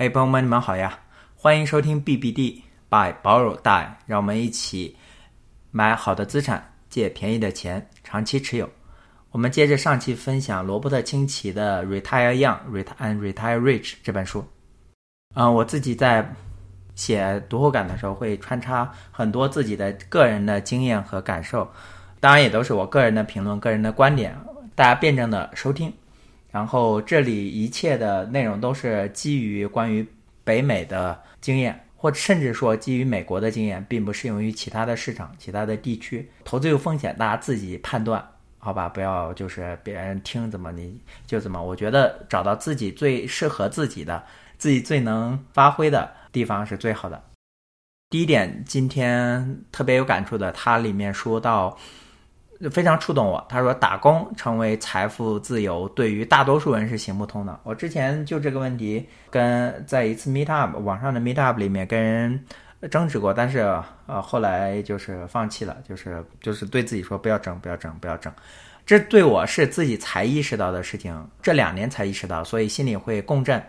哎，朋友们，你们好呀！欢迎收听 BBD by Borrow Die，让我们一起买好的资产，借便宜的钱，长期持有。我们接着上期分享罗伯特清崎的《Retire Young, rate and retire Rich》这本书。嗯，我自己在写读后感的时候，会穿插很多自己的个人的经验和感受，当然也都是我个人的评论、个人的观点，大家辩证的收听。然后这里一切的内容都是基于关于北美的经验，或甚至说基于美国的经验，并不适用于其他的市场、其他的地区。投资有风险，大家自己判断，好吧？不要就是别人听怎么你就怎么。我觉得找到自己最适合自己的、自己最能发挥的地方是最好的。第一点，今天特别有感触的，它里面说到。非常触动我。他说：“打工成为财富自由，对于大多数人是行不通的。”我之前就这个问题跟在一次 Meet Up 网上的 Meet Up 里面跟人争执过，但是呃后来就是放弃了，就是就是对自己说不要争，不要争，不要争。这对我是自己才意识到的事情，这两年才意识到，所以心里会共振。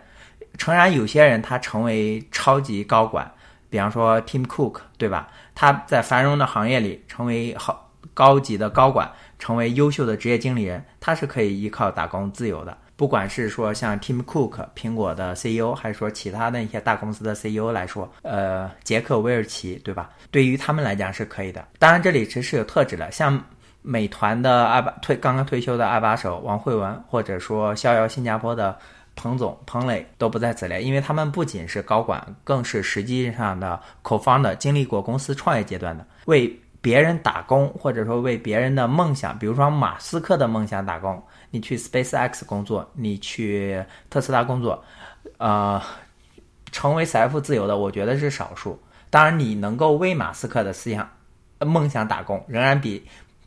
诚然，有些人他成为超级高管，比方说 Tim Cook，对吧？他在繁荣的行业里成为好。高级的高管成为优秀的职业经理人，他是可以依靠打工自由的。不管是说像 Tim Cook 苹果的 CEO，还是说其他的一些大公司的 CEO 来说，呃，杰克韦尔奇，对吧？对于他们来讲是可以的。当然，这里只是有特指的，像美团的二把退刚刚退休的二把手王慧文，或者说逍遥新加坡的彭总彭磊都不在此列，因为他们不仅是高管，更是实际上的 co-founder，经历过公司创业阶段的为。别人打工，或者说为别人的梦想，比如说马斯克的梦想打工，你去 SpaceX 工作，你去特斯拉工作，呃，成为财富自由的，我觉得是少数。当然，你能够为马斯克的思想、梦想打工，仍然比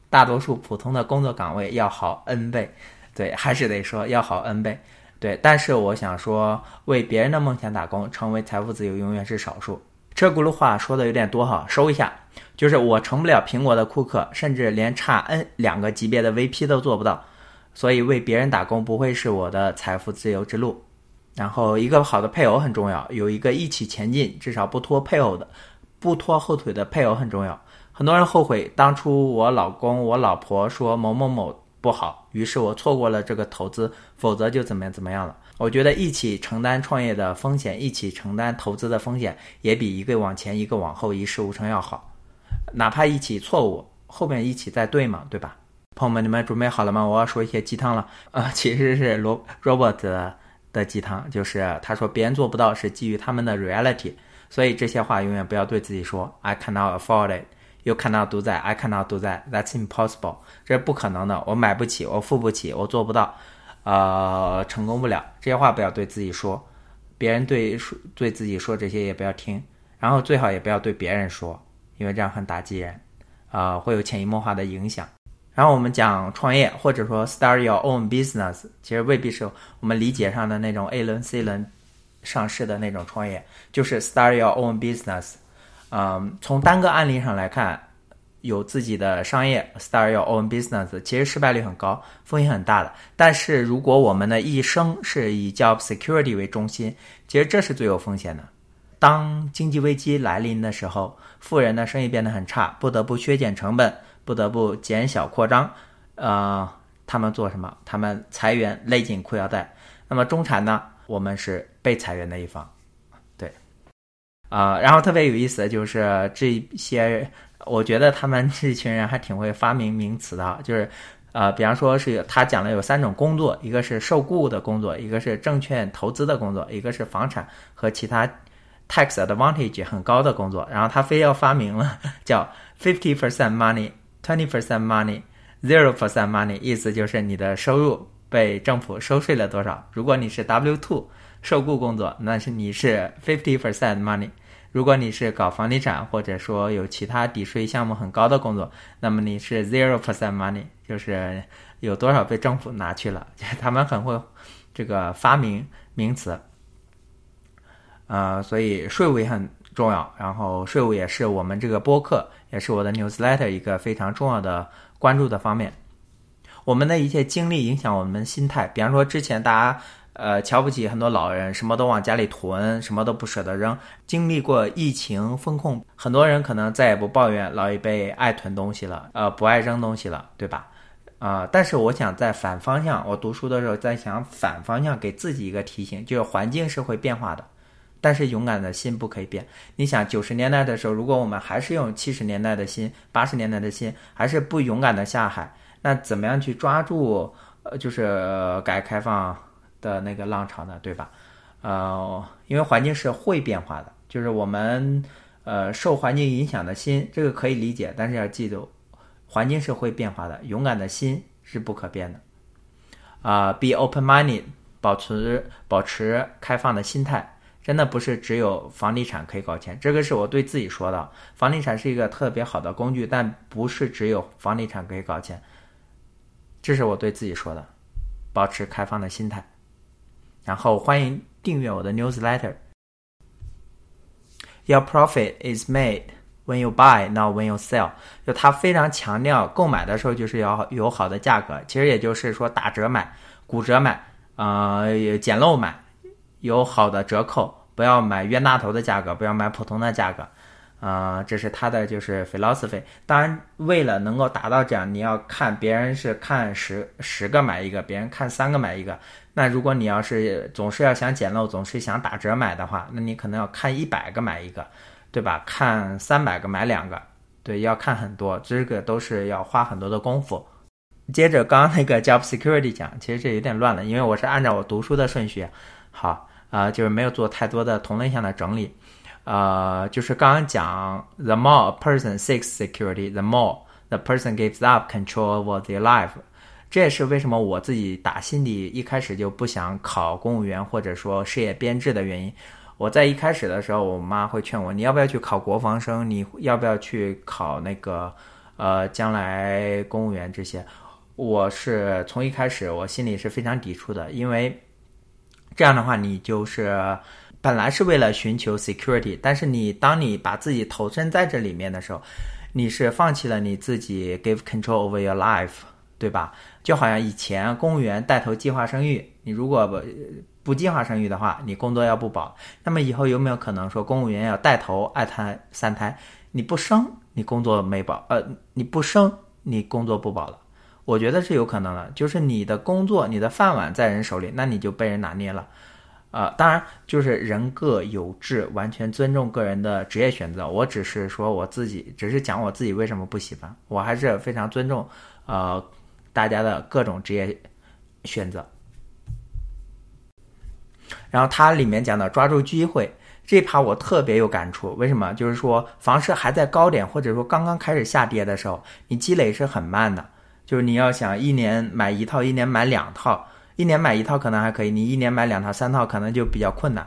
大多数普通的工作岗位要好 N 倍。对，还是得说要好 N 倍。对，但是我想说，为别人的梦想打工，成为财富自由，永远是少数。这轱辘话说的有点多哈，收一下。就是我成不了苹果的库克，甚至连差 N 两个级别的 VP 都做不到，所以为别人打工不会是我的财富自由之路。然后一个好的配偶很重要，有一个一起前进，至少不拖配偶的、不拖后腿的配偶很重要。很多人后悔当初我老公、我老婆说某某某不好，于是我错过了这个投资，否则就怎么样怎么样了。我觉得一起承担创业的风险，一起承担投资的风险，也比一个往前一个往后一事无成要好。哪怕一起错误，后面一起再对嘛，对吧？朋友们，你们准备好了吗？我要说一些鸡汤了啊，其实是罗 Robert 的鸡汤，就是他说别人做不到是基于他们的 reality，所以这些话永远不要对自己说。I cannot afford it. You cannot do that. I cannot do that. That's impossible. 这不可能的，我买不起，我付不起，我做不到，呃，成功不了。这些话不要对自己说，别人对说对自己说这些也不要听，然后最好也不要对别人说。因为这样很打击人，啊，会有潜移默化的影响。然后我们讲创业，或者说 start your own business，其实未必是我们理解上的那种 A 轮、C 轮上市的那种创业，就是 start your own business。嗯，从单个案例上来看，有自己的商业 start your own business，其实失败率很高，风险很大的。但是如果我们的一生是以 job security 为中心，其实这是最有风险的。当经济危机来临的时候，富人的生意变得很差，不得不削减成本，不得不减小扩张。呃，他们做什么？他们裁员，勒紧裤腰带。那么中产呢？我们是被裁员的一方。对，啊，然后特别有意思的就是这些，我觉得他们这群人还挺会发明名词的，就是呃，比方说是有他讲了有三种工作，一个是受雇的工作，一个是证券投资的工作，一个是房产和其他。Tax advantage 很高的工作，然后他非要发明了叫 fifty percent money, twenty percent money, zero percent money，意思就是你的收入被政府收税了多少。如果你是 W two 受雇工作，那是你是 fifty percent money；如果你是搞房地产或者说有其他抵税项目很高的工作，那么你是 zero percent money，就是有多少被政府拿去了。他们很会这个发明名词。呃，所以税务也很重要，然后税务也是我们这个播客，也是我的 newsletter 一个非常重要的关注的方面。我们的一切经历影响我们心态，比方说之前大家呃，瞧不起很多老人，什么都往家里囤，什么都不舍得扔。经历过疫情风控，很多人可能再也不抱怨老一辈爱囤东西了，呃，不爱扔东西了，对吧？啊，但是我想在反方向，我读书的时候在想反方向给自己一个提醒，就是环境是会变化的，但是勇敢的心不可以变。你想九十年代的时候，如果我们还是用七十年代的心、八十年代的心，还是不勇敢的下海，那怎么样去抓住呃，就是改革开放？的那个浪潮呢，对吧？呃，因为环境是会变化的，就是我们呃受环境影响的心，这个可以理解，但是要记住，环境是会变化的，勇敢的心是不可变的。啊，be open-minded，保持保持开放的心态，真的不是只有房地产可以搞钱，这个是我对自己说的。房地产是一个特别好的工具，但不是只有房地产可以搞钱，这是我对自己说的，保持开放的心态。然后欢迎订阅我的 newsletter。Your profit is made when you buy, not when you sell。就他非常强调购买的时候就是要有好的价格，其实也就是说打折买、骨折买、呃捡漏买，有好的折扣，不要买冤大头的价格，不要买普通的价格。啊，这是他的就是 philosophy。当然，为了能够达到这样，你要看别人是看十十个买一个，别人看三个买一个。那如果你要是总是要想捡漏，总是想打折买的话，那你可能要看一百个买一个，对吧？看三百个买两个，对，要看很多，这个都是要花很多的功夫。接着刚刚那个 job security 讲，其实这有点乱了，因为我是按照我读书的顺序，好啊，就是没有做太多的同类项的整理。呃，就是刚刚讲，the more a person seeks security，the more the person gives up control over their life。这也是为什么我自己打心底一开始就不想考公务员或者说事业编制的原因。我在一开始的时候，我妈会劝我，你要不要去考国防生？你要不要去考那个呃将来公务员这些？我是从一开始我心里是非常抵触的，因为这样的话你就是。本来是为了寻求 security，但是你当你把自己投身在这里面的时候，你是放弃了你自己 give control over your life，对吧？就好像以前公务员带头计划生育，你如果不不计划生育的话，你工作要不保。那么以后有没有可能说公务员要带头二胎三胎？你不生，你工作没保，呃，你不生，你工作不保了。我觉得是有可能的，就是你的工作，你的饭碗在人手里，那你就被人拿捏了。呃，当然就是人各有志，完全尊重个人的职业选择。我只是说我自己，只是讲我自己为什么不喜欢。我还是非常尊重，呃，大家的各种职业选择。然后它里面讲的抓住机会这趴，我特别有感触。为什么？就是说房市还在高点，或者说刚刚开始下跌的时候，你积累是很慢的。就是你要想一年买一套，一年买两套。一年买一套可能还可以，你一年买两套、三套可能就比较困难。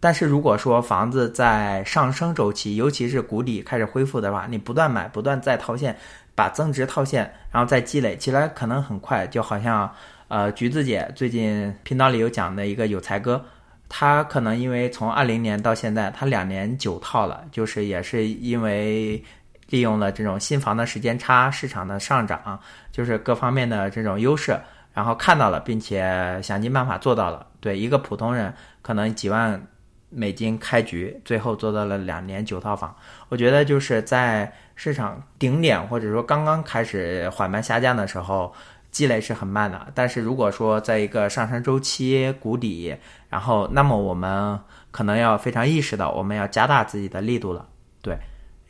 但是如果说房子在上升周期，尤其是谷底开始恢复的话，你不断买、不断再套现，把增值套现，然后再积累起来，可能很快。就好像呃，橘子姐最近频道里有讲的一个有才哥，他可能因为从二零年到现在，他两年九套了，就是也是因为利用了这种新房的时间差、市场的上涨，就是各方面的这种优势。然后看到了，并且想尽办法做到了。对一个普通人，可能几万美金开局，最后做到了两年九套房。我觉得就是在市场顶点或者说刚刚开始缓慢下降的时候，积累是很慢的。但是如果说在一个上升周期谷底，然后那么我们可能要非常意识到，我们要加大自己的力度了。对，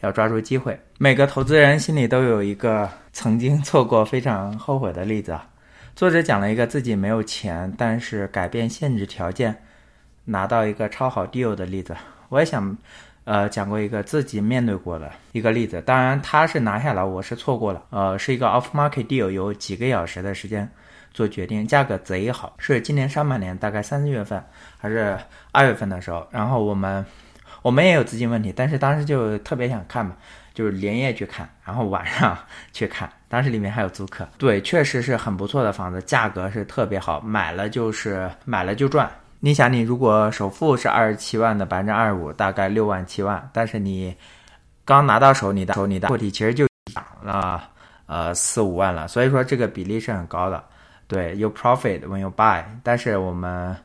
要抓住机会。每个投资人心里都有一个曾经错过非常后悔的例子啊。作者讲了一个自己没有钱，但是改变限制条件拿到一个超好 deal 的例子。我也想，呃，讲过一个自己面对过的一个例子。当然，他是拿下来，我是错过了。呃，是一个 off market deal，有几个小时的时间做决定，价格贼好。是今年上半年大概三四月份还是二月份的时候，然后我们我们也有资金问题，但是当时就特别想看嘛。就是连夜去看，然后晚上去看，当时里面还有租客。对，确实是很不错的房子，价格是特别好，买了就是买了就赚。你想，你如果首付是二十七万的百分之二十五，大概六万七万，但是你刚拿到手，你的手你的货体其实就涨了呃四五万了，所以说这个比例是很高的。对，有 profit when you buy，但是我们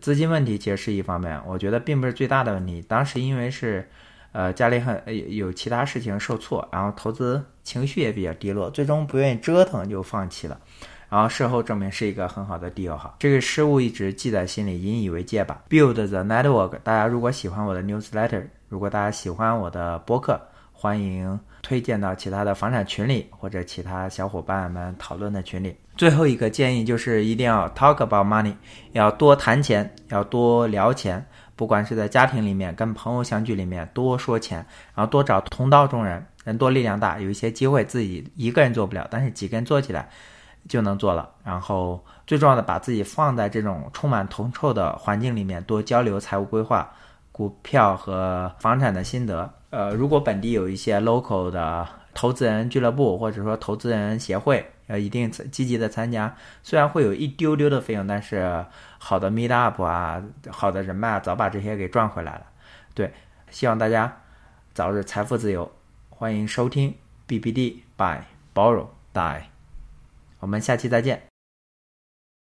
资金问题其实是一方面，我觉得并不是最大的问题。当时因为是，呃，家里很有其他事情受挫，然后投资情绪也比较低落，最终不愿意折腾就放弃了。然后事后证明是一个很好的 deal 哈，这个失误一直记在心里，引以为戒吧。Build the network，大家如果喜欢我的 newsletter，如果大家喜欢我的播客，欢迎推荐到其他的房产群里或者其他小伙伴们讨论的群里。最后一个建议就是一定要 talk about money，要多谈钱，要多聊钱，不管是在家庭里面跟朋友相聚里面多说钱，然后多找同道中人，人多力量大，有一些机会自己一个人做不了，但是几个人做起来。就能做了，然后最重要的，把自己放在这种充满铜臭的环境里面，多交流财务规划、股票和房产的心得。呃，如果本地有一些 local 的投资人俱乐部或者说投资人协会，呃，一定积极的参加。虽然会有一丢丢的费用，但是好的 meet up 啊，好的人脉啊，早把这些给赚回来了。对，希望大家早日财富自由。欢迎收听 BBD by Borrow Die。我们下期再见。